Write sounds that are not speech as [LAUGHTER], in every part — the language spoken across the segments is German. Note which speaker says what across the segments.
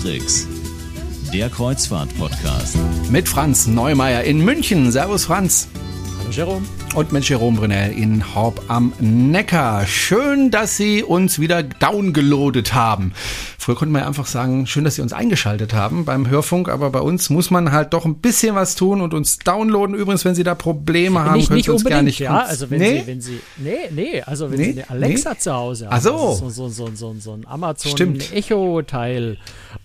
Speaker 1: Cruistricks, der Kreuzfahrt-Podcast.
Speaker 2: Mit Franz Neumeier in München. Servus, Franz.
Speaker 3: Hallo, Jerome.
Speaker 2: Und mit Jerome Brunel in Horb am Neckar. Schön, dass Sie uns wieder downgeloadet haben. Früher konnte man ja einfach sagen, schön, dass Sie uns eingeschaltet haben beim Hörfunk, aber bei uns muss man halt doch ein bisschen was tun und uns downloaden. Übrigens, wenn Sie da Probleme haben,
Speaker 3: nicht,
Speaker 2: können
Speaker 3: nicht
Speaker 2: Sie uns
Speaker 3: unbedingt,
Speaker 2: gerne nicht
Speaker 3: ja, also wenn
Speaker 2: nee?
Speaker 3: Sie, wenn Sie, nee, nee, also wenn
Speaker 2: Nee?
Speaker 3: Sie eine Alexa
Speaker 2: Nee?
Speaker 3: zu Hause haben,
Speaker 2: Ach so.
Speaker 3: so, so, so, so, so ein Amazon
Speaker 2: Stimmt.
Speaker 3: Echo-Teil,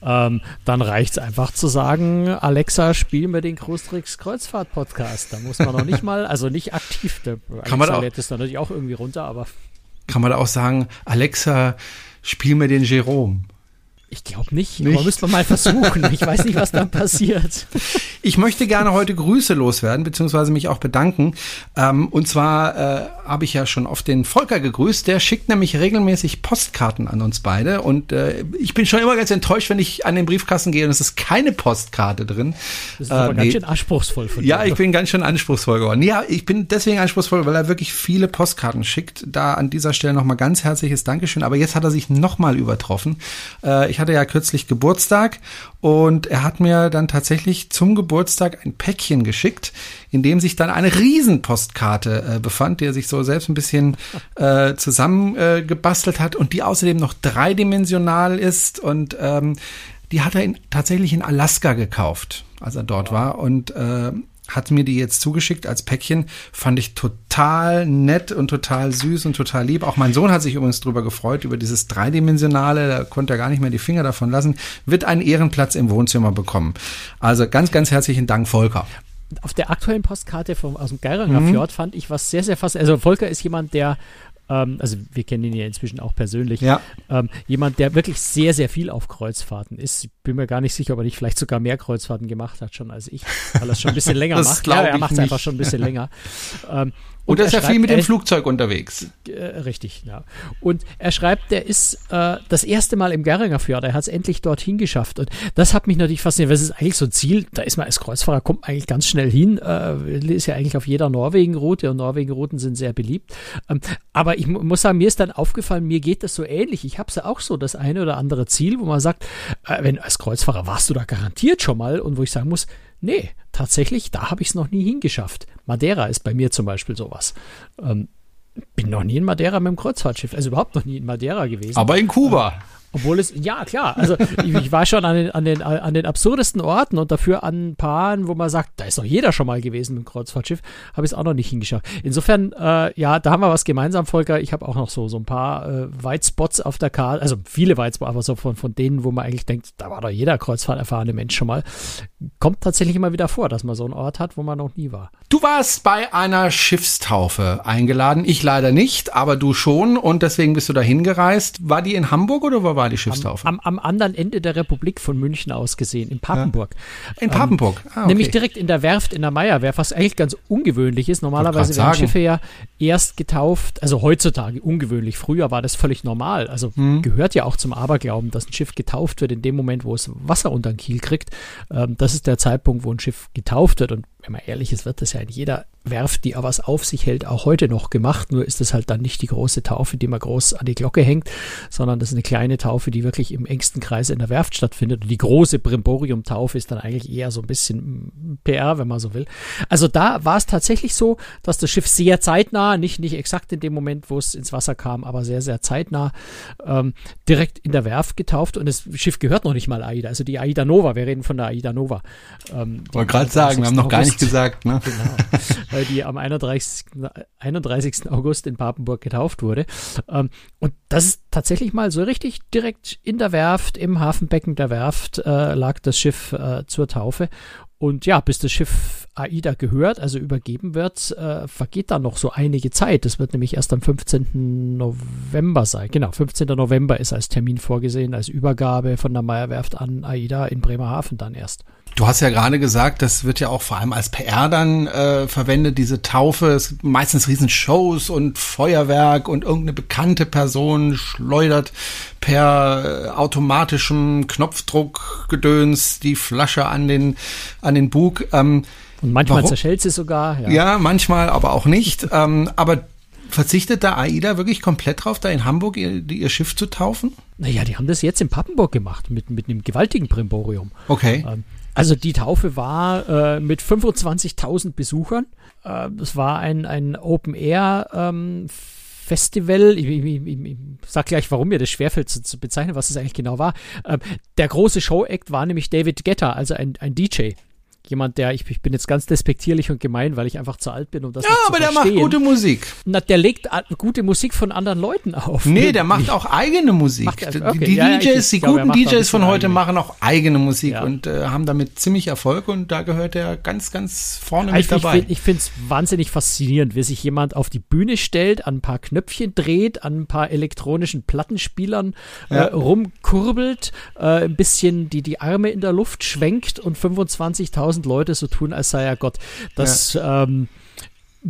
Speaker 3: ähm, dann reicht es einfach zu sagen, Alexa, spiel mir den Cruistricks Kreuzfahrt-Podcast. Da muss man noch nicht mal, also nicht aktiv, der
Speaker 2: Kann man
Speaker 3: Alexa
Speaker 2: auch-
Speaker 3: lädt es dann natürlich auch irgendwie runter, aber
Speaker 2: kann man da auch sagen, Alexa, spiel mir den Jerome.
Speaker 3: Ich glaube nicht,
Speaker 2: Nicht?
Speaker 3: aber müssen wir mal versuchen. Ich weiß nicht, was dann [LAUGHS] passiert.
Speaker 2: Ich möchte gerne heute Grüße loswerden, beziehungsweise mich auch bedanken. Ähm, und zwar äh, habe ich ja schon oft den Volker gegrüßt. Der schickt nämlich regelmäßig Postkarten an uns beide. Und äh, ich bin schon immer ganz enttäuscht, wenn ich an den Briefkasten gehe und es ist keine Postkarte drin.
Speaker 3: Das ist aber
Speaker 2: Äh,
Speaker 3: ganz
Speaker 2: nee.
Speaker 3: schön anspruchsvoll von
Speaker 2: Ja,
Speaker 3: dir.
Speaker 2: ich bin ganz schön anspruchsvoll geworden. Ja, ich bin deswegen anspruchsvoll, weil er wirklich viele Postkarten schickt. Da an dieser Stelle nochmal ganz herzliches Dankeschön. Aber jetzt hat er sich nochmal übertroffen. Äh, ich hatte ja kürzlich Geburtstag und er hat mir dann tatsächlich zum Geburtstag ein Päckchen geschickt, in dem sich dann eine Riesenpostkarte äh, befand, die er sich so selbst ein bisschen äh, zusammengebastelt äh, hat und die außerdem noch dreidimensional ist und ähm, die hat er in, tatsächlich in Alaska gekauft, als er dort war und äh, hat mir die jetzt zugeschickt als Päckchen. Fand ich total nett und total süß und total lieb. Auch mein Sohn hat sich übrigens drüber gefreut, über dieses Dreidimensionale. Da konnte er gar nicht mehr die Finger davon lassen. Wird einen Ehrenplatz im Wohnzimmer bekommen. Also ganz, ganz herzlichen Dank, Volker.
Speaker 3: auf der aktuellen Postkarte vom, aus dem Geiranger
Speaker 2: Mhm.
Speaker 3: Fjord fand ich was sehr, sehr faszinierend. Also Volker ist jemand, der, ähm, also wir kennen ihn ja inzwischen auch persönlich,
Speaker 2: Ja.
Speaker 3: ähm, jemand, der wirklich sehr, sehr viel auf Kreuzfahrten ist. Ich bin mir gar nicht sicher, ob er nicht vielleicht sogar mehr Kreuzfahrten gemacht hat schon als ich, weil er es schon ein bisschen länger [LAUGHS] macht. Ja, er macht es einfach schon ein bisschen [LAUGHS] länger. Ähm,
Speaker 2: Und, er ist ja
Speaker 3: schreibt-
Speaker 2: viel mit dem Flugzeug unterwegs.
Speaker 3: äh, richtig, ja. Und er schreibt, der ist äh, das erste Mal im Geringer Fjord. Er hat es endlich dorthin geschafft. Und das hat mich natürlich fasziniert, weil es ist eigentlich so ein Ziel, da ist man als Kreuzfahrer, kommt man eigentlich ganz schnell hin. Äh, ist ja eigentlich auf jeder Norwegen-Route und Norwegen-Routen sind sehr beliebt. Ähm, aber ich mu muss sagen, mir ist dann aufgefallen, mir geht das so ähnlich. Ich habe ja auch so das eine oder andere Ziel, wo man sagt, äh, wenn als Kreuzfahrer warst du da garantiert schon mal und wo ich sagen muss, nee, tatsächlich, da habe ich es noch nie hingeschafft. Madeira ist bei mir zum Beispiel sowas. Ähm, bin noch nie in Madeira mit dem Kreuzfahrtschiff, also überhaupt noch nie in Madeira gewesen.
Speaker 2: Aber in Kuba.
Speaker 3: Obwohl es, ja klar, also ich, ich war schon an den, an, den, an den absurdesten Orten und dafür an Paaren, wo man sagt, da ist doch jeder schon mal gewesen mit dem Kreuzfahrtschiff, habe ich es auch noch nicht hingeschafft. Insofern, äh, ja, da haben wir was gemeinsam, Volker. Ich habe auch noch so, so ein paar äh, Whitespots auf der Karte, also viele Whitespots, aber so von, von denen, wo man eigentlich denkt, da war doch jeder kreuzfahrterfahrene Mensch schon mal. Kommt tatsächlich immer wieder vor, dass man so einen Ort hat, wo man noch nie war.
Speaker 2: Du warst bei einer Schiffstaufe eingeladen. Ich leider nicht, aber du schon und deswegen bist du da hingereist. War die in Hamburg oder wo war die Schiffstaufe?
Speaker 3: Am, am anderen Ende der Republik von München aus gesehen, in Papenburg.
Speaker 2: in Papenburg. Ah, okay.
Speaker 3: Nämlich direkt in der Werft in der Meierwerft, was eigentlich ganz ungewöhnlich ist. Normalerweise werden. Schiffe ja erst getauft, also heutzutage ungewöhnlich. Früher war das völlig normal. Also
Speaker 2: Mhm.
Speaker 3: gehört ja auch zum Aberglauben, dass ein Schiff getauft wird in dem Moment, wo es Wasser unter den Kiel kriegt. Ähm, das ist der Zeitpunkt, wo ein Schiff getauft wird. Und wenn man ehrlich ist, wird das ja in jeder Werft, die aber was auf sich hält, auch heute noch gemacht. Nur ist es halt dann nicht die große Taufe, die man groß an die Glocke hängt, sondern das ist eine kleine Taufe, die wirklich im engsten Kreis in der Werft stattfindet. Und die große Brimborium-Taufe ist dann eigentlich eher so ein bisschen mm, PR, wenn man so will. Also da war es tatsächlich so, dass das Schiff sehr zeitnah, nicht, nicht exakt in dem Moment, wo es ins Wasser kam, aber sehr, sehr zeitnah ähm, direkt in der Werft getauft. Und das Schiff gehört noch nicht mal AIDA, also die AIDA Nova. Wir reden von der AIDA Nova. Ähm,
Speaker 2: Wollte gerade sagen, wir haben noch gar nicht
Speaker 3: 30.
Speaker 2: gesagt. Ne? [LAUGHS]
Speaker 3: Genau, die am 31. 31. August in Papenburg getauft wurde. Ähm, und das ist tatsächlich mal so richtig direkt in der Werft, im Hafenbecken der Werft äh, lag das Schiff äh, zur Taufe. Und ja, bis das Schiff AIDA gehört, also übergeben wird, äh, vergeht dann noch so einige Zeit. Das wird nämlich erst am 15. November sein. Genau, 15. November ist als Termin vorgesehen, als Übergabe von der Meierwerft an AIDA in Bremerhaven dann erst.
Speaker 2: Du hast ja gerade gesagt, das wird ja auch vor allem als PR dann äh, verwendet, diese Taufe. Es gibt meistens Riesenshows und Feuerwerk und irgendeine bekannte Person schleudert per äh, automatischem Knopfdruckgedöns die Flasche an den, an den Bug. Ähm,
Speaker 3: Und manchmal
Speaker 2: Warum?
Speaker 3: zerschellt sie sogar. Ja.
Speaker 2: ja. manchmal, aber auch nicht. [LAUGHS] ähm, aber verzichtet da AIDA wirklich komplett drauf, da in Hamburg ihr, ihr Schiff zu taufen?
Speaker 3: Naja, die haben das jetzt in Pappenburg gemacht, mit, mit einem gewaltigen Brimborium.
Speaker 2: Okay.
Speaker 3: Ähm, also die Taufe war äh, mit 25.000 Besuchern. Äh, das war ein, ein Open-Air. Ähm, Festival, ich, ich, ich, ich sag gleich, warum mir das schwerfällt zu, zu bezeichnen, was es eigentlich genau war. Ähm, der große Show-Act war nämlich David Guetta, also ein, ein DJ jemand, der, ich, ich bin jetzt ganz despektierlich und gemein, weil ich einfach zu alt bin, um das
Speaker 2: Ja,
Speaker 3: zu
Speaker 2: aber der
Speaker 3: verstehen.
Speaker 2: macht gute Musik.
Speaker 3: Na, der legt a- gute Musik von anderen Leuten auf.
Speaker 2: Nee, der macht auch eigene Musik.
Speaker 3: Er-
Speaker 2: die
Speaker 3: okay,
Speaker 2: die
Speaker 3: ja, ja, ich-
Speaker 2: DJs,
Speaker 3: ich
Speaker 2: die
Speaker 3: glaube,
Speaker 2: guten DJs von heute
Speaker 3: eigene.
Speaker 2: machen auch eigene Musik
Speaker 3: Ja.
Speaker 2: und äh, haben damit ziemlich Erfolg und da gehört er ganz, ganz vorne
Speaker 3: Ich,
Speaker 2: mit
Speaker 3: ich,
Speaker 2: dabei.
Speaker 3: find- ich finde es wahnsinnig faszinierend, wie sich jemand auf die Bühne stellt, an ein paar Knöpfchen dreht, an ein paar elektronischen Plattenspielern äh,
Speaker 2: Ja.
Speaker 3: rumkurbelt, äh, ein bisschen die, die Arme in der Luft schwenkt und 25.000 Leute so tun, als sei er Gott. Das ähm,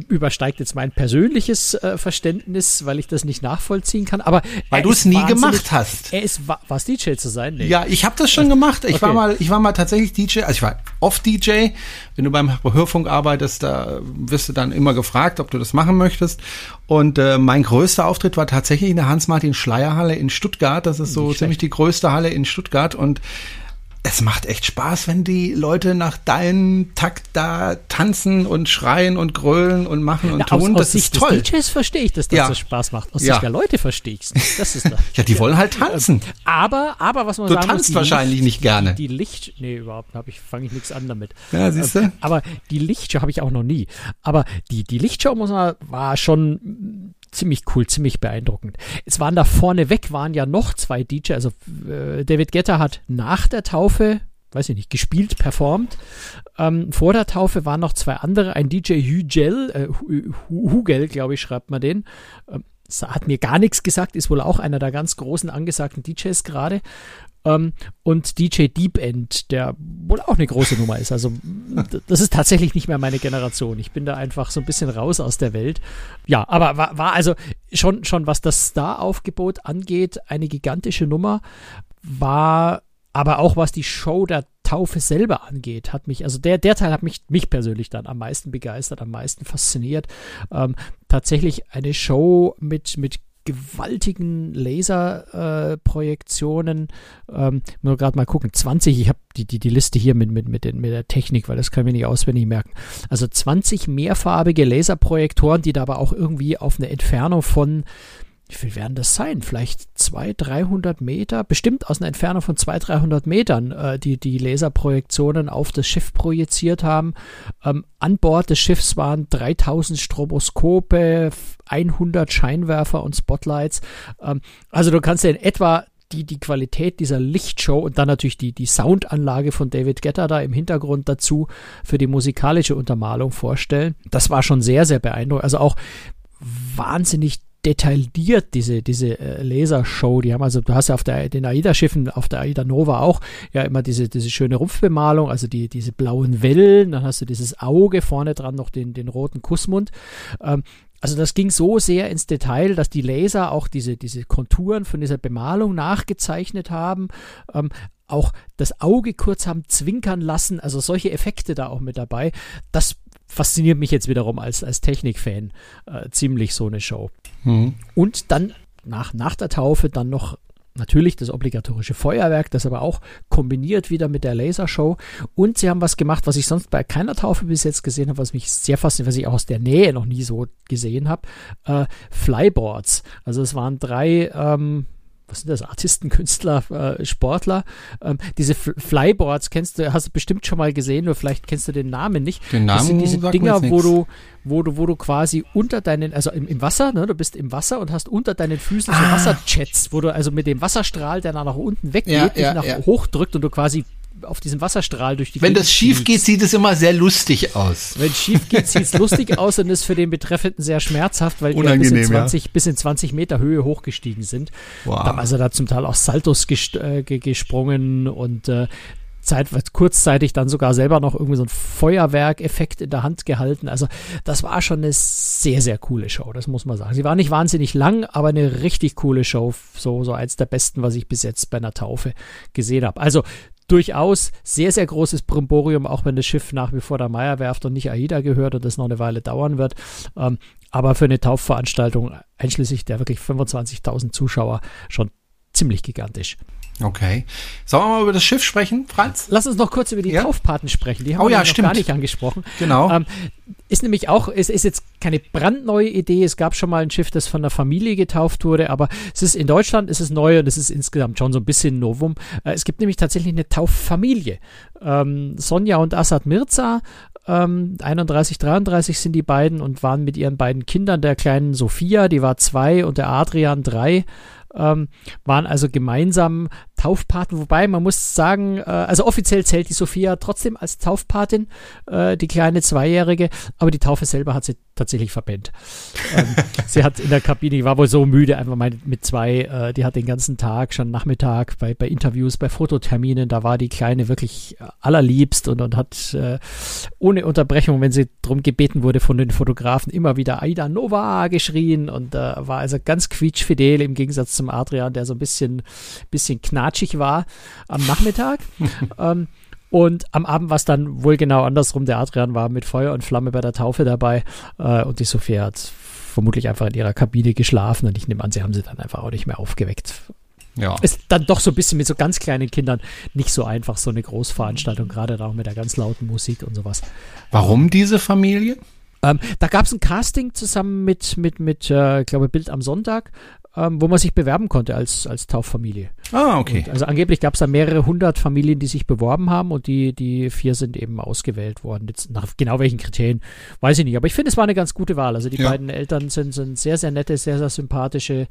Speaker 3: übersteigt jetzt mein persönliches äh, Verständnis, weil ich das nicht nachvollziehen kann. Aber
Speaker 2: Weil du es nie gemacht hast.
Speaker 3: Er ist wa- was DJ zu sein? Nee.
Speaker 2: Ja, ich habe das schon gemacht. Ich war
Speaker 3: Okay.
Speaker 2: mal, ich war mal tatsächlich DJ, also ich war oft DJ. Wenn du beim Hörfunk arbeitest, da wirst du dann immer gefragt, ob du das machen möchtest. Und äh, mein größter Auftritt war tatsächlich in der Hans-Martin-Schleyer-Halle in Stuttgart. Das ist so
Speaker 3: Nicht
Speaker 2: ziemlich die größte Halle in Stuttgart und es macht echt Spaß, wenn die Leute nach deinem Takt da tanzen und schreien und grölen und machen und
Speaker 3: Ja, aus,
Speaker 2: tun.
Speaker 3: aus
Speaker 2: Das
Speaker 3: Sicht
Speaker 2: ist toll.
Speaker 3: des DJs verstehe ich, dass das
Speaker 2: Ja.
Speaker 3: so Spaß macht. Aus
Speaker 2: Ja.
Speaker 3: Sicht der Leute verstehe ich es nicht. Das ist [LAUGHS] da.
Speaker 2: Ja, die wollen halt tanzen.
Speaker 3: Aber, aber was man
Speaker 2: Du
Speaker 3: sagen
Speaker 2: tanzt
Speaker 3: muss, die
Speaker 2: wahrscheinlich nicht gerne.
Speaker 3: Die Licht, nee, überhaupt habe ich, fange ich nichts an damit.
Speaker 2: Ja, siehst du?
Speaker 3: Ähm, Aber die Lichtshow habe ich auch noch nie. Aber die, die Lichtshow muss man, war schon ziemlich cool, ziemlich beeindruckend. Es waren da vorne weg, waren ja noch zwei DJ, also äh, David Guetta hat nach der Taufe weiß ich nicht, gespielt, performt. Ähm, vor der Taufe waren noch zwei andere, ein DJ Hugel, äh, Hu- Hu- Hugel, glaube ich, schreibt man den. Ähm, hat mir gar nichts gesagt, ist wohl auch einer der ganz großen angesagten DJs gerade. Ähm, und DJ Deep End, der wohl auch eine große Nummer ist. Also das ist tatsächlich nicht mehr meine Generation. Ich bin da einfach so ein bisschen raus aus der Welt. Ja, aber war, war also schon, schon was das Star-Aufgebot angeht, eine gigantische Nummer. War aber auch was die Show der Taufe selber angeht, hat mich, also der, der Teil hat mich, mich persönlich dann am meisten begeistert, am meisten fasziniert. Ähm, tatsächlich eine Show mit, mit gewaltigen Laserprojektionen. Äh, ähm, nur gerade mal gucken, 20, ich habe die, die, die Liste hier mit, mit, mit, den, mit der Technik, weil das können wir nicht auswendig merken. Also 20 mehrfarbige Laserprojektoren, die da aber auch irgendwie auf eine Entfernung von wie viel werden das sein? Vielleicht 200, 300 Meter? Bestimmt aus einer Entfernung von 200, 300 Metern, äh, die die Laserprojektionen auf das Schiff projiziert haben. Ähm, an Bord des Schiffs waren 3000 Stroboskope, 100 Scheinwerfer und Spotlights. Ähm, also du kannst dir in etwa die, die Qualität dieser Lichtshow und dann natürlich die, die Soundanlage von David Guetta da im Hintergrund dazu für die musikalische Untermalung vorstellen. Das war schon sehr, sehr beeindruckend. Also auch wahnsinnig detailliert diese diese äh, Lasershow. Die haben also, du hast ja auf der den AIDA-Schiffen, auf der AIDA Nova auch ja immer diese diese schöne Rumpfbemalung, also die diese blauen Wellen. Dann hast du dieses Auge vorne dran noch den den roten Kussmund. Ähm, also das ging so sehr ins Detail, dass die Laser auch diese diese Konturen von dieser Bemalung nachgezeichnet haben. Ähm, auch das Auge kurz haben zwinkern lassen, also solche Effekte da auch mit dabei. Das fasziniert mich jetzt wiederum als, als Technikfan äh, ziemlich so eine Show.
Speaker 2: Mhm.
Speaker 3: Und dann nach, nach der Taufe dann noch natürlich das obligatorische Feuerwerk, das aber auch kombiniert wieder mit der Lasershow. Und sie haben was gemacht, was ich sonst bei keiner Taufe bis jetzt gesehen habe, was mich sehr fasziniert, was ich auch aus der Nähe noch nie so gesehen habe. Äh, Flyboards. Also es waren drei ähm, was sind das, Artisten, Künstler, äh, Sportler. Ähm, diese F Flyboards kennst du, hast du bestimmt schon mal gesehen, nur vielleicht kennst du den Namen nicht.
Speaker 2: Den Namen
Speaker 3: das sind diese Dinger, wo du, wo du, wo du quasi unter deinen, also im, im Wasser, ne, du bist im Wasser und hast unter deinen Füßen so
Speaker 2: Ah.
Speaker 3: Wasserjets, wo du also mit dem Wasserstrahl, der nach unten weggeht,
Speaker 2: Ja,
Speaker 3: dich
Speaker 2: ja,
Speaker 3: nach
Speaker 2: ja.
Speaker 3: hoch drückt und du quasi auf diesem Wasserstrahl durch die
Speaker 2: Wenn
Speaker 3: Gegend
Speaker 2: das schief
Speaker 3: fliegst.
Speaker 2: geht, sieht es immer sehr lustig aus.
Speaker 3: Wenn es schief geht, sieht es [LAUGHS] lustig aus und ist für den Betreffenden sehr schmerzhaft, weil die ja bis, in
Speaker 2: Unangenehm, ja.
Speaker 3: 20, bis in 20 Meter Höhe hochgestiegen sind.
Speaker 2: Wow.
Speaker 3: Da haben also da zum Teil auch Saltos gest äh, ge- gesprungen und äh, Zeit, kurzzeitig dann sogar selber noch irgendwie so ein Feuerwerkeffekt in der Hand gehalten. Also das war schon eine sehr, sehr coole Show, das muss man sagen. Sie war nicht wahnsinnig lang, aber eine richtig coole Show. So, so eins der besten, was ich bis jetzt bei einer Taufe gesehen habe. Also durchaus sehr, sehr großes Brimborium, auch wenn das Schiff nach wie vor der Meierwerft und nicht AIDA gehört und das noch eine Weile dauern wird. Ähm, aber für eine Taufveranstaltung, einschließlich der wirklich 25.000 Zuschauer, schon ziemlich gigantisch.
Speaker 2: Okay. Sollen wir mal über das Schiff sprechen, Franz?
Speaker 3: Lass uns noch kurz über die
Speaker 2: Ja?
Speaker 3: Taufpaten sprechen. Die haben
Speaker 2: Oh
Speaker 3: wir
Speaker 2: ja,
Speaker 3: noch
Speaker 2: stimmt.
Speaker 3: gar nicht angesprochen.
Speaker 2: Genau.
Speaker 3: Ähm, ist nämlich auch, es ist jetzt keine brandneue Idee. Es gab schon mal ein Schiff, das von der Familie getauft wurde, aber es ist in Deutschland ist es neu und es ist insgesamt schon so ein bisschen Novum. Äh, es gibt nämlich tatsächlich eine Tauffamilie. Ähm, Sonja und Assad Mirza, ähm, 31, 33 sind die beiden und waren mit ihren beiden Kindern, der kleinen Sophia, die war zwei und der Adrian drei, ähm, waren also gemeinsam Taufpaten, wobei man muss sagen, äh, also offiziell zählt die Sophia trotzdem als Taufpatin, äh, die kleine Zweijährige, aber die Taufe selber hat sie tatsächlich verpennt. ähm, [LAUGHS] sie hat in der Kabine, die war wohl so müde, einfach mal mit zwei, äh, die hat den ganzen Tag, schon Nachmittag bei, bei Interviews, bei Fototerminen, da war die Kleine wirklich allerliebst und, und hat äh, ohne Unterbrechung, wenn sie drum gebeten wurde von den Fotografen, immer wieder Aida Nova geschrien und äh, war also ganz quietschfidel im Gegensatz zum Adrian, der so ein bisschen, bisschen knatschig war am Nachmittag. [LAUGHS] ähm, und am Abend war es dann wohl genau andersrum. Der Adrian war mit Feuer und Flamme bei der Taufe dabei äh, und die Sophia hat vermutlich einfach in ihrer Kabine geschlafen und ich nehme an, sie haben sie dann einfach auch nicht mehr aufgeweckt.
Speaker 2: Ja.
Speaker 3: Ist dann doch so ein bisschen mit so ganz kleinen Kindern nicht so einfach, so eine Großveranstaltung, gerade dann auch mit der ganz lauten Musik und sowas.
Speaker 2: Warum diese Familie?
Speaker 3: Ähm, da gab es ein Casting zusammen mit, mit, mit äh, ich glaube, Bild am Sonntag, ähm, wo man sich bewerben konnte als, als Tauffamilie.
Speaker 2: Ah, okay.
Speaker 3: Und, also angeblich gab es da mehrere hundert Familien, die sich beworben haben und die, die vier sind eben ausgewählt worden. Jetzt nach genau welchen Kriterien, weiß ich nicht. Aber ich finde, es war eine ganz gute Wahl. Also die
Speaker 2: Ja.
Speaker 3: beiden Eltern sind, sind sehr, sehr nette, sehr, sehr sympathische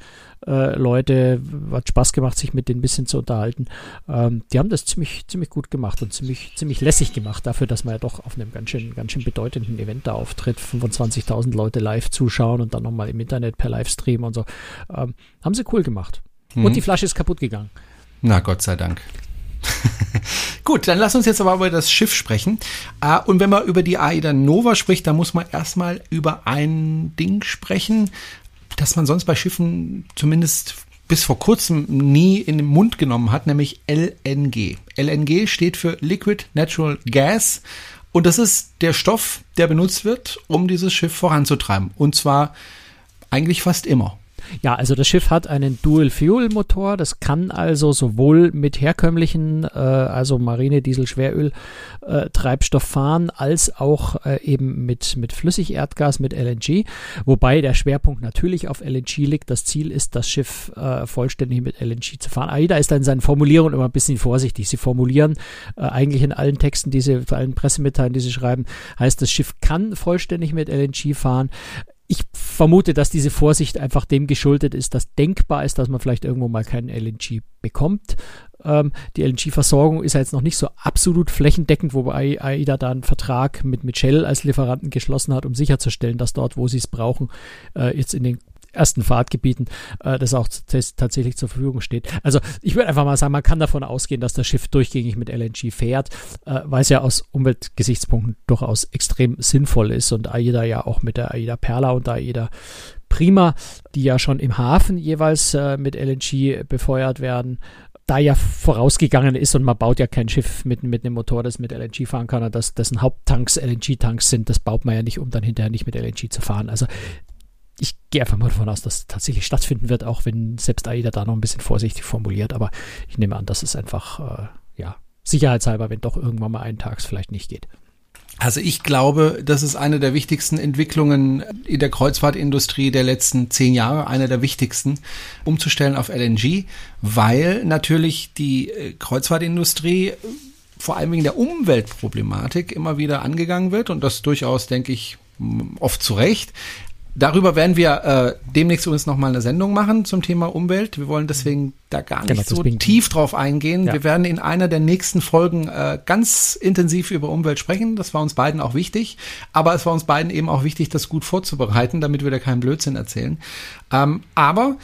Speaker 3: äh, Leute. Hat Spaß gemacht, sich mit denen ein bisschen zu unterhalten. Ähm, die haben das ziemlich, ziemlich gut gemacht und ziemlich, ziemlich lässig gemacht dafür, dass man ja doch auf einem ganz schön, ganz schön bedeutenden Event da auftritt. 25.000 Leute live zuschauen und dann nochmal im Internet per Livestream und so. Ähm, haben sie cool gemacht.
Speaker 2: Mhm.
Speaker 3: Und die Flasche ist kaputt gegangen.
Speaker 2: Na, Gott sei Dank. [LAUGHS] Gut, dann lass uns jetzt aber über das Schiff sprechen. Äh, und wenn man über die Aida Nova spricht, dann muss man erstmal über ein Ding sprechen, das man sonst bei Schiffen zumindest bis vor kurzem nie in den Mund genommen hat, nämlich LNG. LNG steht für Liquid Natural Gas. Und das ist der Stoff, der benutzt wird, um dieses Schiff voranzutreiben. Und zwar eigentlich fast immer.
Speaker 3: Ja, also das Schiff hat einen Dual-Fuel-Motor. Das kann also sowohl mit herkömmlichen, äh, also Marine, Diesel, Schweröl, äh, Treibstoff fahren, als auch äh, eben mit, mit Flüssigerdgas, mit LNG. Wobei der Schwerpunkt natürlich auf LNG liegt. Das Ziel ist, das Schiff äh, vollständig mit LNG zu fahren. AIDA ist da in seinen Formulierungen immer ein bisschen vorsichtig. Sie formulieren äh, eigentlich in allen Texten, die sie, allen Pressemitteilungen, die sie schreiben, heißt, das Schiff kann vollständig mit LNG fahren ich vermute, dass diese Vorsicht einfach dem geschuldet ist, dass denkbar ist, dass man vielleicht irgendwo mal keinen LNG bekommt. Ähm, die LNG-Versorgung ist ja jetzt noch nicht so absolut flächendeckend, wobei AIDA da einen Vertrag mit, Shell als Lieferanten geschlossen hat, um sicherzustellen, dass dort, wo sie es brauchen, äh, jetzt in den ersten Fahrtgebieten äh, das auch ts- tatsächlich zur Verfügung steht. Also ich würde einfach mal sagen, man kann davon ausgehen, dass das Schiff durchgängig mit LNG fährt, äh, weil es ja aus Umweltgesichtspunkten durchaus extrem sinnvoll ist und AIDA ja auch mit der AIDA Perla und AIDA Prima, die ja schon im Hafen jeweils äh, mit LNG befeuert werden, da ja vorausgegangen ist und man baut ja kein Schiff mit, mit einem Motor, das mit LNG fahren kann und das, dessen Haupttanks LNG-Tanks sind, das baut man ja nicht, um dann hinterher nicht mit LNG zu fahren. Also ich gehe einfach mal davon aus, dass es tatsächlich stattfinden wird, auch wenn selbst AIDA da noch ein bisschen vorsichtig formuliert. Aber ich nehme an, dass es einfach, äh, ja, sicherheitshalber, wenn doch irgendwann mal einen Tags vielleicht nicht geht.
Speaker 2: Also ich glaube, das ist eine der wichtigsten Entwicklungen in der Kreuzfahrtindustrie der letzten zehn Jahre, eine der wichtigsten, umzustellen auf LNG, weil natürlich die äh, Kreuzfahrtindustrie vor allem wegen der Umweltproblematik immer wieder angegangen wird und das durchaus, denke ich, oft zu Recht. Darüber werden wir äh, demnächst übrigens nochmal eine Sendung machen zum Thema Umwelt. Wir wollen deswegen da gar nicht
Speaker 3: Genau,
Speaker 2: so tief drauf eingehen.
Speaker 3: Ja.
Speaker 2: Wir werden in einer der nächsten Folgen äh, ganz intensiv über Umwelt sprechen. Das war uns beiden auch wichtig. Aber es war uns beiden eben auch wichtig, das gut vorzubereiten, damit wir da keinen Blödsinn erzählen. Ähm, aber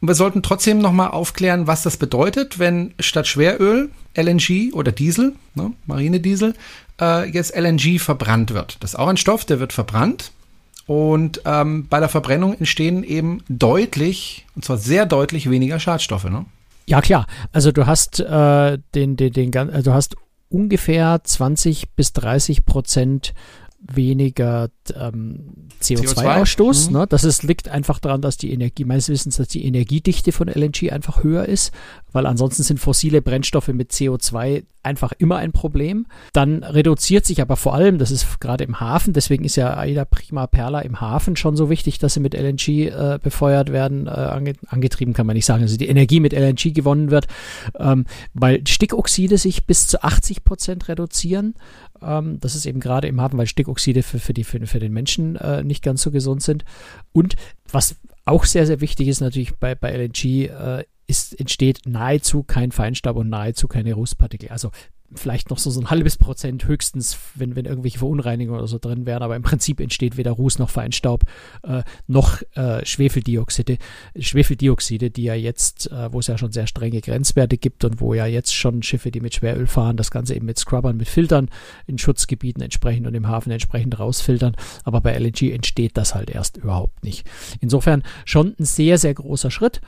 Speaker 2: wir sollten trotzdem nochmal aufklären, was das bedeutet, wenn statt Schweröl LNG oder Diesel, ne, Marinediesel, äh, jetzt LNG verbrannt wird. Das ist auch ein Stoff, der wird verbrannt. Und ähm, bei der Verbrennung entstehen eben deutlich, und zwar sehr deutlich weniger Schadstoffe. Ne?
Speaker 3: Ja, klar. Also du hast äh, den, den, den, also du hast ungefähr 20 bis 30 Prozent weniger ähm, CO2-Ausstoß. CO2? Mhm. Ne? Das ist, liegt einfach daran, dass die Energie, meines Wissens, dass die Energiedichte von LNG einfach höher ist, weil ansonsten sind fossile Brennstoffe mit CO2 einfach immer ein Problem. Dann reduziert sich aber vor allem, das ist gerade im Hafen, deswegen ist ja Aida Prima Perla im Hafen schon so wichtig, dass sie mit LNG äh, befeuert werden, äh, ange angetrieben kann man nicht sagen, also die Energie mit LNG gewonnen wird, ähm, weil Stickoxide sich bis zu 80 Prozent reduzieren. Ähm, das ist eben gerade im Hafen, weil Stickoxide für, für, die, für, für den Menschen äh, nicht ganz so gesund sind. Und was auch sehr, sehr wichtig ist natürlich bei, bei LNG, äh, ist, entsteht nahezu kein Feinstaub und nahezu keine Rußpartikel. Also vielleicht noch so, so ein halbes Prozent höchstens, wenn, wenn irgendwelche Verunreinigungen oder so drin wären, aber im Prinzip entsteht weder Ruß noch Feinstaub äh, noch äh, Schwefeldioxide, Schwefeldioxide, die ja jetzt, äh, wo es ja schon sehr strenge Grenzwerte gibt und wo ja jetzt schon Schiffe, die mit Schweröl fahren, das Ganze eben mit Scrubbern, mit Filtern in Schutzgebieten entsprechend und im Hafen entsprechend rausfiltern, aber bei LNG entsteht das halt erst überhaupt nicht. Insofern schon ein sehr, sehr großer Schritt.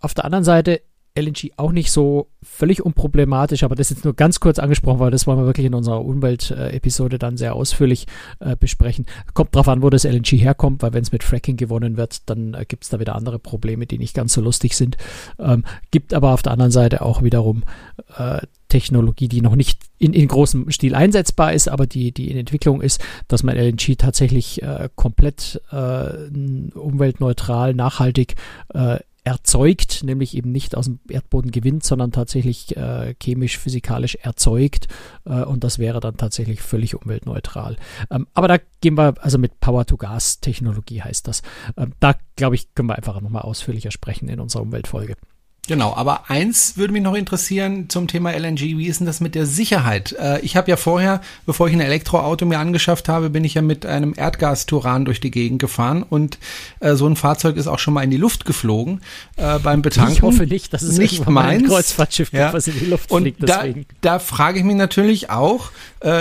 Speaker 3: Auf der anderen Seite LNG auch nicht so völlig unproblematisch, aber das ist jetzt nur ganz kurz angesprochen, weil das wollen wir wirklich in unserer Umwelt-Episode dann sehr ausführlich äh, besprechen. Kommt drauf an, wo das LNG herkommt, weil wenn es mit Fracking gewonnen wird, dann äh, gibt es da wieder andere Probleme, die nicht ganz so lustig sind. Ähm, gibt aber auf der anderen Seite auch wiederum äh, Technologie, die noch nicht in, in großem Stil einsetzbar ist, aber die, die in Entwicklung ist, dass man LNG tatsächlich äh, komplett äh, umweltneutral, nachhaltig äh, erzeugt, nämlich eben nicht aus dem Erdboden gewinnt, sondern tatsächlich äh, chemisch, physikalisch erzeugt. Äh, und das wäre dann tatsächlich völlig umweltneutral. Ähm, aber da gehen wir, also mit Power-to-Gas-Technologie heißt das. Ähm, da, glaube ich, können wir einfach nochmal ausführlicher sprechen in unserer Umweltfolge.
Speaker 2: Genau, aber eins würde mich noch interessieren zum Thema LNG. Wie ist denn das mit der Sicherheit? Äh, ich habe ja vorher, bevor ich ein Elektroauto mir angeschafft habe, bin ich ja mit einem Erdgas-Turan durch die Gegend gefahren und äh, so ein Fahrzeug ist auch schon mal in die Luft geflogen äh, beim Betanken.
Speaker 3: Ich hoffe nicht, dass es
Speaker 2: nicht meins. ein
Speaker 3: Kreuzfahrtschiff
Speaker 2: ja. was in die Luft und fliegt. Deswegen. Da, da frage ich mich natürlich auch,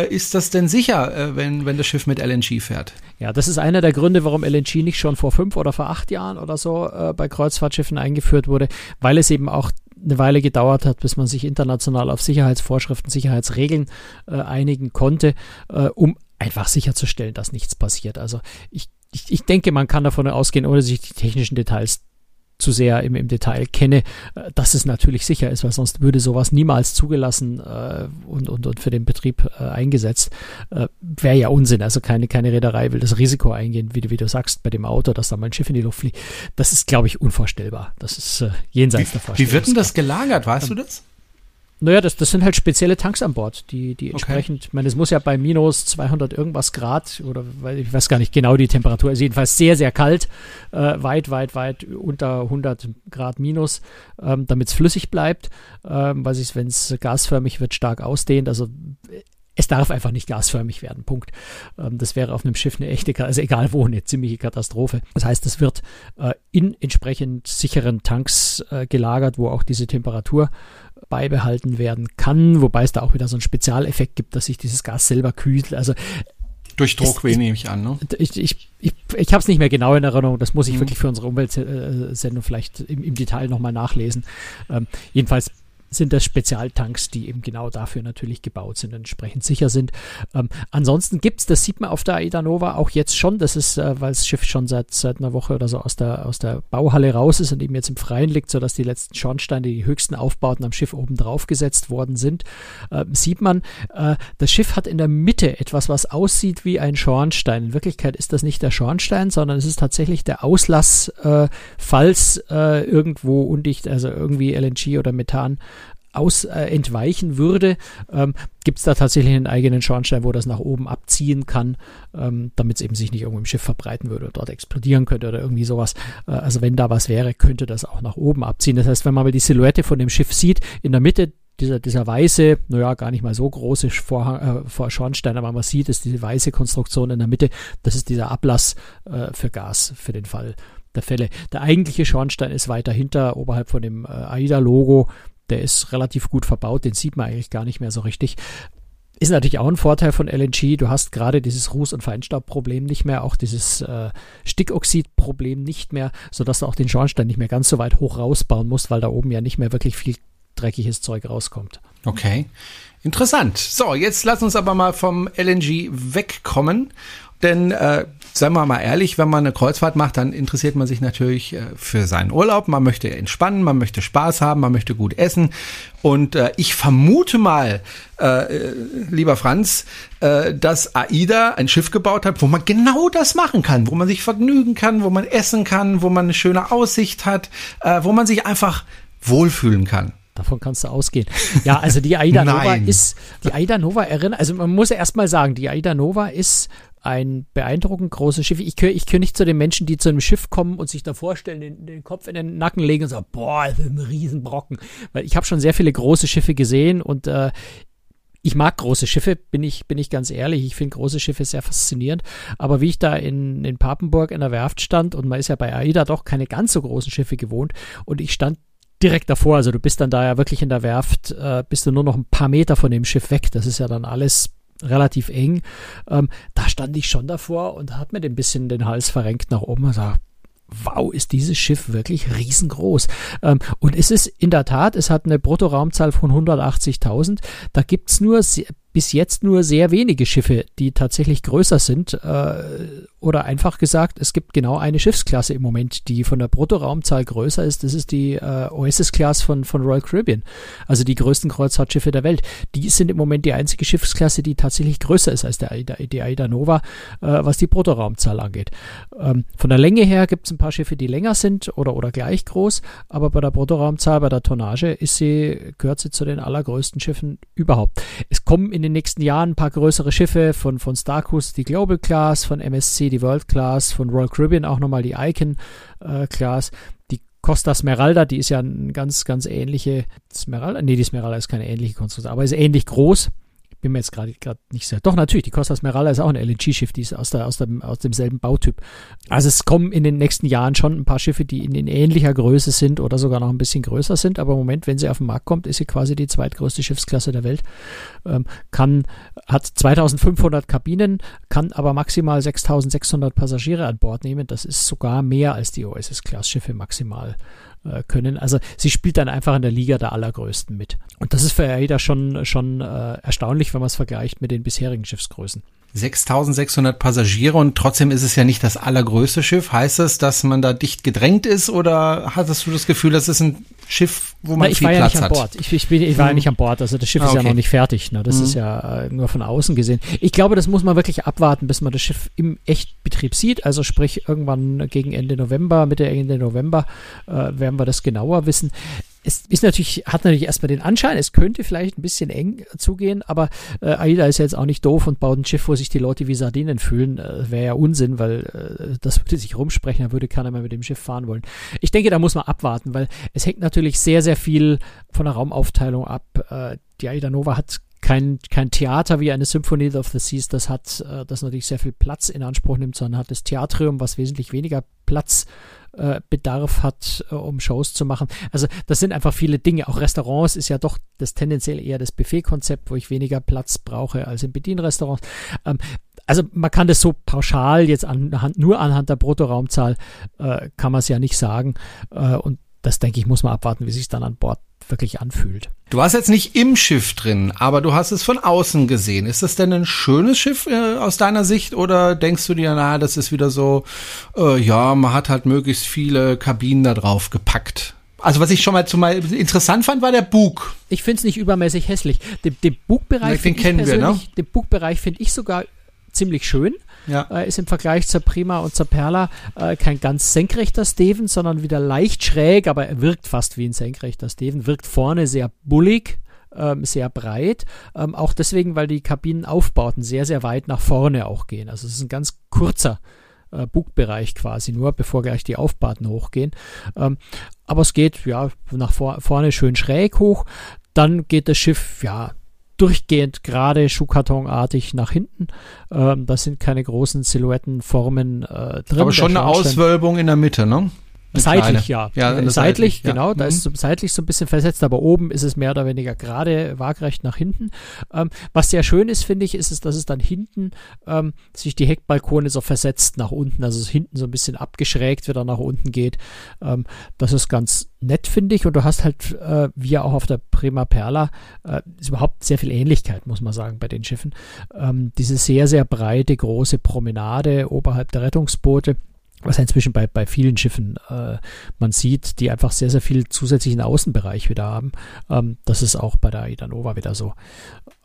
Speaker 2: ist das denn sicher, wenn, wenn das Schiff mit LNG fährt?
Speaker 3: Ja, das ist einer der Gründe, warum LNG nicht schon vor fünf oder vor acht Jahren oder so äh, bei Kreuzfahrtschiffen eingeführt wurde, weil es eben auch eine Weile gedauert hat, bis man sich international auf Sicherheitsvorschriften, Sicherheitsregeln äh, einigen konnte, äh, um einfach sicherzustellen, dass nichts passiert. Also ich, ich, ich denke, man kann davon ausgehen, ohne sich die technischen Details zu sehr im, im Detail kenne, äh, dass es natürlich sicher ist, weil sonst würde sowas niemals zugelassen äh, und, und, und für den Betrieb äh, eingesetzt. Äh, Wäre ja Unsinn. Also keine, keine Reederei will das Risiko eingehen, wie du, wie du sagst, bei dem Auto, dass da mal ein Schiff in die Luft fliegt. Das ist, glaube ich, unvorstellbar. Das ist äh, jenseits
Speaker 2: wie,
Speaker 3: der Vorstellung.
Speaker 2: Wie wird denn das gelagert, weißt ähm, du das?
Speaker 3: Naja, das, das sind halt spezielle Tanks an Bord, die, die entsprechend, okay. ich meine, es muss ja bei minus 200 irgendwas Grad oder ich weiß gar nicht genau die Temperatur, ist jedenfalls sehr, sehr kalt, äh, weit, weit, weit unter 100 Grad minus, ähm, damit es flüssig bleibt, ähm, weil sich, wenn es gasförmig wird, stark ausdehnt. Also es darf einfach nicht gasförmig werden. Punkt. Ähm, das wäre auf einem Schiff eine echte, also egal wo, eine ziemliche Katastrophe. Das heißt, es wird äh, in entsprechend sicheren Tanks äh, gelagert, wo auch diese Temperatur beibehalten werden kann, wobei es da auch wieder so einen Spezialeffekt gibt, dass sich dieses Gas selber kühlt. Also
Speaker 2: durch Druck, wie nehme ich an, ne?
Speaker 3: Ich, ich, ich, ich habe es nicht mehr genau in Erinnerung. Das muss ich mhm. wirklich für unsere Umweltsendung vielleicht im, im Detail nochmal nachlesen. Ähm, jedenfalls sind das Spezialtanks, die eben genau dafür natürlich gebaut sind entsprechend sicher sind. Ähm, ansonsten gibt es, das sieht man auf der Aida Nova auch jetzt schon, das ist, äh, weil das Schiff schon seit, seit einer Woche oder so aus der, aus der Bauhalle raus ist und eben jetzt im Freien liegt, sodass die letzten Schornsteine, die höchsten Aufbauten am Schiff oben drauf gesetzt worden sind, äh, sieht man, äh, das Schiff hat in der Mitte etwas, was aussieht wie ein Schornstein. In Wirklichkeit ist das nicht der Schornstein, sondern es ist tatsächlich der Auslass, äh, falls äh, irgendwo undicht, also irgendwie LNG oder Methan aus äh, entweichen würde, ähm, gibt es da tatsächlich einen eigenen Schornstein, wo das nach oben abziehen kann, ähm, damit es eben sich nicht irgendwo im Schiff verbreiten würde oder dort explodieren könnte oder irgendwie sowas. Äh, also wenn da was wäre, könnte das auch nach oben abziehen. Das heißt, wenn man mal die Silhouette von dem Schiff sieht, in der Mitte dieser, dieser weiße, naja, gar nicht mal so große Vorhang, äh, Schornstein, aber man sieht, ist diese weiße Konstruktion in der Mitte, das ist dieser Ablass äh, für Gas, für den Fall der Fälle. Der eigentliche Schornstein ist weiter hinter, oberhalb von dem äh, AIDA-Logo. Der ist relativ gut verbaut, den sieht man eigentlich gar nicht mehr so richtig. Ist natürlich auch ein Vorteil von LNG. Du hast gerade dieses Ruß- und Feinstaubproblem nicht mehr, auch dieses äh, Stickoxidproblem nicht mehr, sodass du auch den Schornstein nicht mehr ganz so weit hoch rausbauen musst, weil da oben ja nicht mehr wirklich viel dreckiges Zeug rauskommt.
Speaker 2: Okay. Interessant. So, jetzt lass uns aber mal vom LNG wegkommen denn äh, seien wir mal ehrlich, wenn man eine Kreuzfahrt macht, dann interessiert man sich natürlich äh, für seinen Urlaub. Man möchte entspannen, man möchte Spaß haben, man möchte gut essen. Und äh, ich vermute mal, äh, lieber Franz, äh, dass AIDA ein Schiff gebaut hat, wo man genau das machen kann, wo man sich vergnügen kann, wo man essen kann, wo man eine schöne Aussicht hat, äh, wo man sich einfach wohlfühlen kann.
Speaker 3: Davon kannst du ausgehen. Ja, also die Aida [LAUGHS] Nova ist, die Aida Nova erinnert, also man muss ja erstmal sagen, die Aida Nova ist ein beeindruckend großes Schiff. Ich gehöre ich gehör nicht zu den Menschen, die zu einem Schiff kommen und sich da vorstellen, den, den Kopf in den Nacken legen und sagen, boah, das ist ein Riesenbrocken. Weil ich habe schon sehr viele große Schiffe gesehen und äh, ich mag große Schiffe, bin ich, bin ich ganz ehrlich. Ich finde große Schiffe sehr faszinierend. Aber wie ich da in, in Papenburg in der Werft stand und man ist ja bei AIDA doch keine ganz so großen Schiffe gewohnt und ich stand direkt davor, also du bist dann da ja wirklich in der Werft, äh, bist du nur noch ein paar Meter von dem Schiff weg. Das ist ja dann alles relativ eng. Ähm, da stand ich schon davor und hat mir ein bisschen den Hals verrenkt nach oben und gesagt, wow, ist dieses Schiff wirklich riesengroß. Ähm, und es ist in der Tat, es hat eine Bruttoraumzahl von 180.000. Da gibt's nur bis jetzt nur sehr wenige Schiffe, die tatsächlich größer sind. Äh, oder einfach gesagt, es gibt genau eine Schiffsklasse im Moment, die von der Bruttoraumzahl größer ist. Das ist die äh, Oasis-Class von, von Royal Caribbean. Also die größten Kreuzfahrtschiffe der Welt. Die sind im Moment die einzige Schiffsklasse, die tatsächlich größer ist als der Aida, die Aida Nova, äh, was die Bruttoraumzahl angeht. Ähm, von der Länge her gibt es ein paar Schiffe, die länger sind oder, oder gleich groß, aber bei der Bruttoraumzahl, bei der Tonnage ist sie, gehört sie zu den allergrößten Schiffen überhaupt. Es kommen in den nächsten Jahren ein paar größere Schiffe von, von Star die Global Class, von MSC, die World Class, von Royal Caribbean auch nochmal die Icon äh, Class. Die Costa Smeralda, die ist ja eine ganz, ganz ähnliche Smeralda. Nee, die Smeralda ist keine ähnliche Konstruktion, aber ist ähnlich groß bin mir jetzt gerade nicht sicher. Doch, natürlich, die Costa Smeralda ist auch ein LNG-Schiff, die ist aus, der, aus, dem, aus demselben Bautyp. Also es kommen in den nächsten Jahren schon ein paar Schiffe, die in, in ähnlicher Größe sind oder sogar noch ein bisschen größer sind, aber im Moment, wenn sie auf den Markt kommt, ist sie quasi die zweitgrößte Schiffsklasse der Welt. Ähm, kann, hat 2500 Kabinen, kann aber maximal 6600 Passagiere an Bord nehmen. Das ist sogar mehr als die OSS-Class-Schiffe maximal können. Also sie spielt dann einfach in der Liga der Allergrößten mit. Und das ist für AIDA schon, schon äh, erstaunlich, wenn man es vergleicht mit den bisherigen Schiffsgrößen.
Speaker 2: 6600 Passagiere und trotzdem ist es ja nicht das allergrößte Schiff. Heißt das, dass man da dicht gedrängt ist oder hattest du das Gefühl, das ist ein Schiff, wo man Na, viel
Speaker 3: Platz
Speaker 2: ja
Speaker 3: nicht
Speaker 2: hat?
Speaker 3: An Bord. Ich, ich, bin, ich war ja hm. nicht an Bord, also das Schiff ah, okay. ist ja noch nicht fertig. Ne? Das mhm. ist ja äh, nur von außen gesehen. Ich glaube, das muss man wirklich abwarten, bis man das Schiff im Echtbetrieb sieht. Also sprich irgendwann gegen Ende November, Mitte Ende November äh, werden wir das genauer wissen es ist natürlich, hat natürlich erstmal den Anschein, es könnte vielleicht ein bisschen eng zugehen, aber äh, AIDA ist ja jetzt auch nicht doof und baut ein Schiff, wo sich die Leute wie Sardinen fühlen. Äh, Wäre ja Unsinn, weil äh, das würde sich rumsprechen, da würde keiner mehr mit dem Schiff fahren wollen. Ich denke, da muss man abwarten, weil es hängt natürlich sehr, sehr viel von der Raumaufteilung ab. Äh, die AIDA Nova hat kein, kein Theater wie eine Symphony of the Seas, das hat, äh, das natürlich sehr viel Platz in Anspruch nimmt, sondern hat das Theatrium, was wesentlich weniger Platz äh, Bedarf hat, äh, um Shows zu machen. Also das sind einfach viele Dinge. Auch Restaurants ist ja doch das tendenziell eher das Buffet-Konzept, wo ich weniger Platz brauche als in Bedienrestaurants. Ähm, also man kann das so pauschal jetzt anhand, nur anhand der Bruttoraumzahl äh, kann man es ja nicht sagen. Äh, und das denke ich, muss man abwarten, wie sich dann an Bord wirklich anfühlt.
Speaker 2: Du warst jetzt nicht im Schiff drin, aber du hast es von außen gesehen. Ist das denn ein schönes Schiff äh, aus deiner Sicht oder denkst du dir, na, das ist wieder so, äh, ja, man hat halt möglichst viele Kabinen da drauf gepackt? Also was ich schon mal, mal interessant fand, war der Bug.
Speaker 3: Ich finde es nicht übermäßig hässlich. Den, den Bugbereich
Speaker 2: finde ich, ne?
Speaker 3: den Bugbereich finde ich sogar ziemlich schön. Ja. Äh, ist im Vergleich zur Prima und zur Perla äh, kein ganz senkrechter Steven, sondern wieder leicht schräg, aber er wirkt fast wie ein senkrechter Steven. Wirkt vorne sehr bullig, ähm, sehr breit. Ähm, auch deswegen, weil die Kabinenaufbauten sehr, sehr weit nach vorne auch gehen. Also es ist ein ganz kurzer äh, Bugbereich quasi nur, bevor gleich die Aufbauten hochgehen. Ähm, aber es geht ja nach vor, vorne schön schräg hoch. Dann geht das Schiff ja durchgehend gerade Schuhkartonartig nach hinten. Ähm, das sind keine großen Silhouettenformen äh, drin.
Speaker 2: Aber schon eine Auswölbung in der Mitte, ne?
Speaker 3: Seitlich, ja.
Speaker 2: ja
Speaker 3: seitlich, seitlich, genau. Ja. Da mhm. ist so, seitlich so ein bisschen versetzt, aber oben ist es mehr oder weniger gerade, waagrecht nach hinten. Ähm, was sehr schön ist, finde ich, ist es, dass es dann hinten ähm, sich die Heckbalkone so versetzt nach unten, also es hinten so ein bisschen abgeschrägt wieder nach unten geht. Ähm, das ist ganz nett, finde ich. Und du hast halt, äh, wie auch auf der Prima Perla, äh, ist überhaupt sehr viel Ähnlichkeit, muss man sagen, bei den Schiffen. Ähm, diese sehr, sehr breite, große Promenade oberhalb der Rettungsboote was inzwischen bei, bei vielen Schiffen äh, man sieht, die einfach sehr, sehr viel zusätzlichen Außenbereich wieder haben. Ähm, das ist auch bei der Aida Nova wieder so.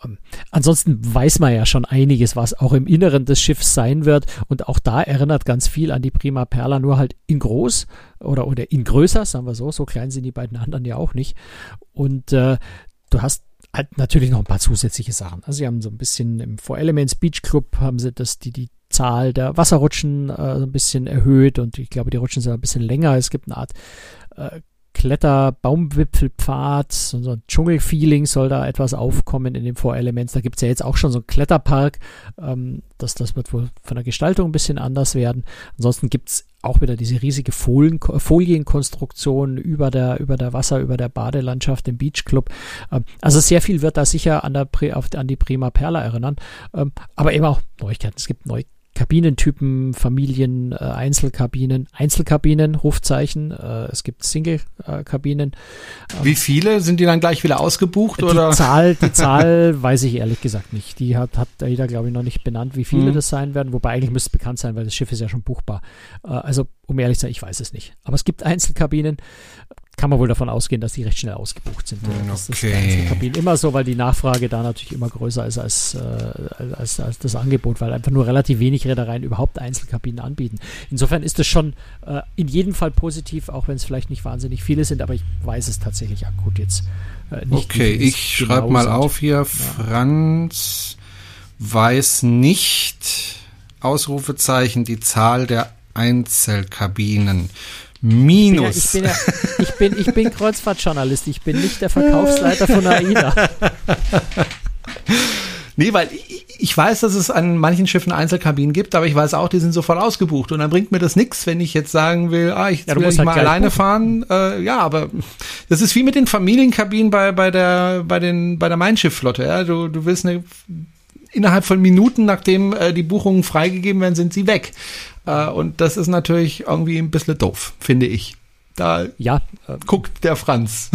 Speaker 3: Ähm, ansonsten weiß man ja schon einiges, was auch im Inneren des Schiffs sein wird. Und auch da erinnert ganz viel an die Prima Perla, nur halt in groß oder, oder in größer, sagen wir so. So klein sind die beiden anderen ja auch nicht. Und äh, du hast halt natürlich noch ein paar zusätzliche Sachen. Also sie haben so ein bisschen im Four Elements Beach Club haben sie das, die, die Zahl der Wasserrutschen äh, ein bisschen erhöht und ich glaube, die Rutschen sind ein bisschen länger. Es gibt eine Art äh, Kletter, Baumwipfelpfad, so, ein Dschungelfeeling soll da etwas aufkommen in den Four Elements. Da gibt es ja jetzt auch schon so einen Kletterpark. Ähm, das, das wird wohl von der Gestaltung ein bisschen anders werden. Ansonsten gibt es auch wieder diese riesige Folien, Folienkonstruktion über der, über der Wasser, über der Badelandschaft im Beach Club. Ähm, also sehr viel wird da sicher an, der, auf, an die Prima Perla erinnern. Ähm, aber eben auch Neuigkeiten. Es gibt Neuigkeiten Kabinentypen, Familien, äh, Einzelkabinen, Einzelkabinen, Rufzeichen, äh, es gibt Single-Kabinen.
Speaker 2: Ähm, Wie viele sind die dann gleich wieder ausgebucht?
Speaker 3: Die
Speaker 2: oder?
Speaker 3: Zahl, die [LAUGHS] Zahl weiß ich ehrlich gesagt nicht. Die hat, hat jeder, glaube ich, noch nicht benannt, wie viele mhm. das sein werden, wobei eigentlich müsste es bekannt sein, weil das Schiff ist ja schon buchbar. Äh, also, um ehrlich zu sein, ich weiß es nicht. Aber es gibt Einzelkabinen kann man wohl davon ausgehen, dass die recht schnell ausgebucht sind.
Speaker 2: Okay.
Speaker 3: immer so, weil die Nachfrage da natürlich immer größer ist als, äh, als, als, das Angebot, weil einfach nur relativ wenig Reedereien überhaupt Einzelkabinen anbieten. Insofern ist das schon äh, in jedem Fall positiv, auch wenn es vielleicht nicht wahnsinnig viele sind, aber ich weiß es tatsächlich akut jetzt
Speaker 2: äh, nicht. Okay, ich genau schreibe mal sind. auf hier, ja. Franz weiß nicht, Ausrufezeichen, die Zahl der Einzelkabinen. Minus.
Speaker 3: Ich bin, ja, ich bin, ja, ich bin, ich bin Kreuzfahrtjournalist, ich bin nicht der Verkaufsleiter von AIDA. [LAUGHS]
Speaker 2: Nee, weil ich, ich weiß, dass es an manchen Schiffen Einzelkabinen gibt, aber ich weiß auch, die sind sofort ausgebucht. Und dann bringt mir das nichts, wenn ich jetzt sagen will, ah, ich ja, will halt mal alleine buchen. fahren. Äh, ja, aber das ist wie mit den Familienkabinen bei, bei der, bei den, bei der Mein Schiff-Flotte. Ja? Du, du willst eine innerhalb von Minuten, nachdem äh, die Buchungen freigegeben werden, sind sie weg. Äh, und das ist natürlich irgendwie ein bisschen doof, finde ich. Da ja, äh, guckt der Franz.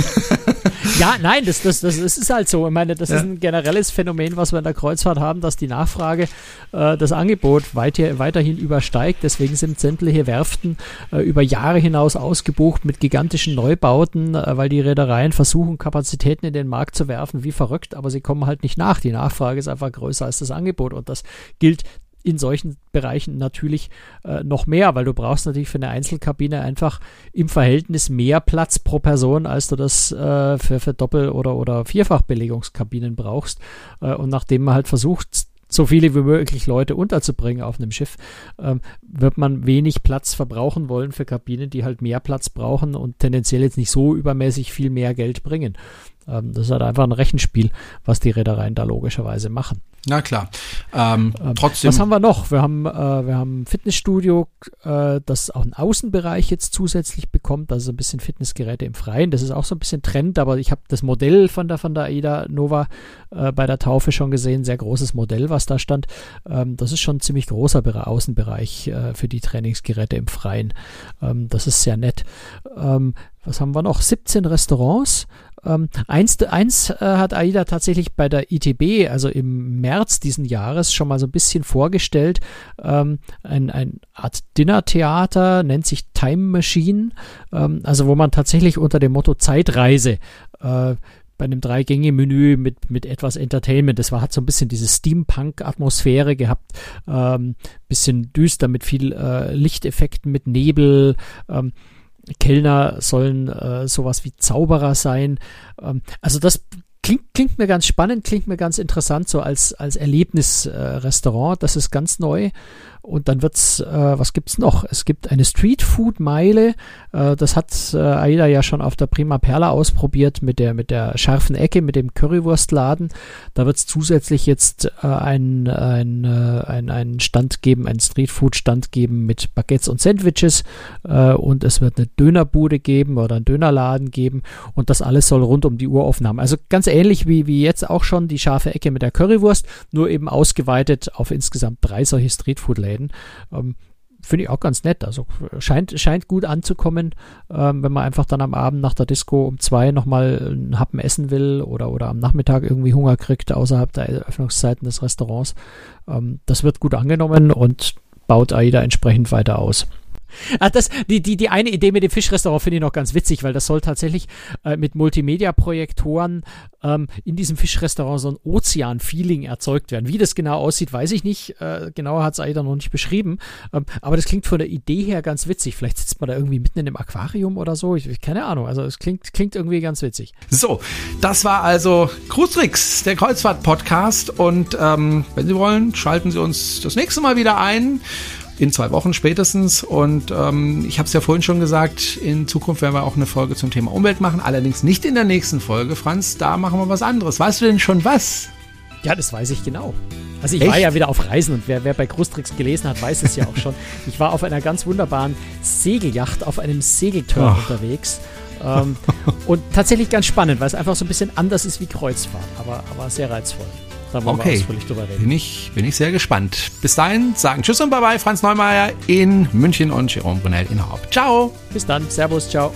Speaker 2: [LAUGHS]
Speaker 3: ja, nein, das, das, das, ist halt so. Ich meine, das ja. ist ein generelles Phänomen, was wir in der Kreuzfahrt haben, dass die Nachfrage äh, das Angebot weiter, weiterhin übersteigt. Deswegen sind sämtliche Werften äh, über Jahre hinaus ausgebucht mit gigantischen Neubauten, äh, weil die Reedereien versuchen, Kapazitäten in den Markt zu werfen, wie verrückt, aber sie kommen halt nicht nach. Die Nachfrage ist einfach größer als das Angebot und das gilt in solchen Bereichen natürlich äh, noch mehr, weil du brauchst natürlich für eine Einzelkabine einfach im Verhältnis mehr Platz pro Person, als du das äh, für, für Doppel- oder, oder Vierfachbelegungskabinen brauchst. Äh, und nachdem man halt versucht, so viele wie möglich Leute unterzubringen auf einem Schiff, ähm, wird man wenig Platz verbrauchen wollen für Kabinen, die halt mehr Platz brauchen und tendenziell jetzt nicht so übermäßig viel mehr Geld bringen. Ähm, das ist halt einfach ein Rechenspiel, was die Reedereien da logischerweise machen.
Speaker 2: Na klar. Ähm, ähm, trotzdem.
Speaker 3: Was haben wir noch? Wir haben, äh, wir haben ein Fitnessstudio, äh, das auch einen Außenbereich jetzt zusätzlich bekommt, also ein bisschen Fitnessgeräte im Freien. Das ist auch so ein bisschen Trend, aber ich habe das Modell von der, von der AIDA Nova äh, bei der Taufe schon gesehen. Sehr großes Modell, was da stand. Ähm, das ist schon ein ziemlich großer Außenbereich äh, für die Trainingsgeräte im Freien. Ähm, das ist sehr nett. Was haben wir noch? 17 Restaurants ähm, eins eins äh, hat AIDA tatsächlich bei der ITB, also im März diesen Jahres, schon mal so ein bisschen vorgestellt. Ähm, ein, ein Art Dinnertheater, nennt sich Time Machine, ähm, also wo man tatsächlich unter dem Motto Zeitreise äh, bei einem Drei-Gänge-Menü mit, mit etwas Entertainment. Das war, hat so ein bisschen diese Steampunk-Atmosphäre gehabt. Ähm, bisschen düster mit viel äh, Lichteffekten, mit Nebel. Ähm, Kellner sollen äh, sowas wie Zauberer sein. Ähm, also das klingt, klingt mir ganz spannend, klingt mir ganz interessant, so als, als Erlebnisrestaurant. Äh, das ist ganz neu. Und dann wird's, äh, was gibt's noch? Es gibt eine Streetfood-Meile. Äh, das hat äh, Aida ja schon auf der Prima Perla ausprobiert mit der, mit der scharfen Ecke, mit dem Currywurstladen. Da wird's zusätzlich jetzt äh, ein, ein, äh, ein, ein Stand geben, einen Streetfood-Stand geben mit Baguettes und Sandwiches. Äh, und es wird eine Dönerbude geben oder einen Dönerladen geben. Und das alles soll rund um die Uhr offen haben. Also ganz ähnlich wie, wie jetzt auch schon die scharfe Ecke mit der Currywurst, nur eben ausgeweitet auf insgesamt drei solche Streetfood-Läden. Läden. Ähm, Finde ich auch ganz nett. Also scheint, scheint gut anzukommen, ähm, wenn man einfach dann am Abend nach der Disco um zwei nochmal einen Happen essen will oder, oder am Nachmittag irgendwie Hunger kriegt außerhalb der Öffnungszeiten des Restaurants. Ähm, das wird gut angenommen und baut AIDA entsprechend weiter aus. Ah, das, die, die, die eine Idee mit dem Fischrestaurant finde ich noch ganz witzig, weil das soll tatsächlich äh, mit Multimedia-Projektoren ähm, in diesem Fischrestaurant so ein Ozean-Feeling erzeugt werden. Wie das genau aussieht, weiß ich nicht. Äh, genauer hat es Aida noch nicht beschrieben. Ähm, aber das klingt von der Idee her ganz witzig. Vielleicht sitzt man da irgendwie mitten in einem Aquarium oder so. Ich, keine Ahnung. Also es klingt, klingt irgendwie ganz witzig.
Speaker 2: So, das war also Cruistrix, der Kreuzfahrt-Podcast. Und ähm, wenn Sie wollen, schalten Sie uns das nächste Mal wieder ein in zwei Wochen spätestens. Und ähm, ich habe es ja vorhin schon gesagt, in Zukunft werden wir auch eine Folge zum Thema Umwelt machen. Allerdings nicht in der nächsten Folge, Franz. Da machen wir was anderes. Weißt du denn schon was?
Speaker 3: Ja, das weiß ich genau. Also ich Echt? war ja wieder auf Reisen und wer, wer bei Großtricks gelesen hat, weiß es ja auch schon. [LAUGHS] Ich war auf einer ganz wunderbaren Segelyacht auf einem Segelturm oh. unterwegs. Ähm, und tatsächlich ganz spannend, weil es einfach so ein bisschen anders ist wie Kreuzfahrt, aber, aber sehr reizvoll.
Speaker 2: Da wollen okay. wir ausführlich drüber reden. Bin ich, bin ich sehr gespannt. Bis dahin sagen Tschüss und Bye-bye, Franz Neumeier in München und Jerome Brunel in Haupt. Ciao.
Speaker 3: Bis dann. Servus. Ciao.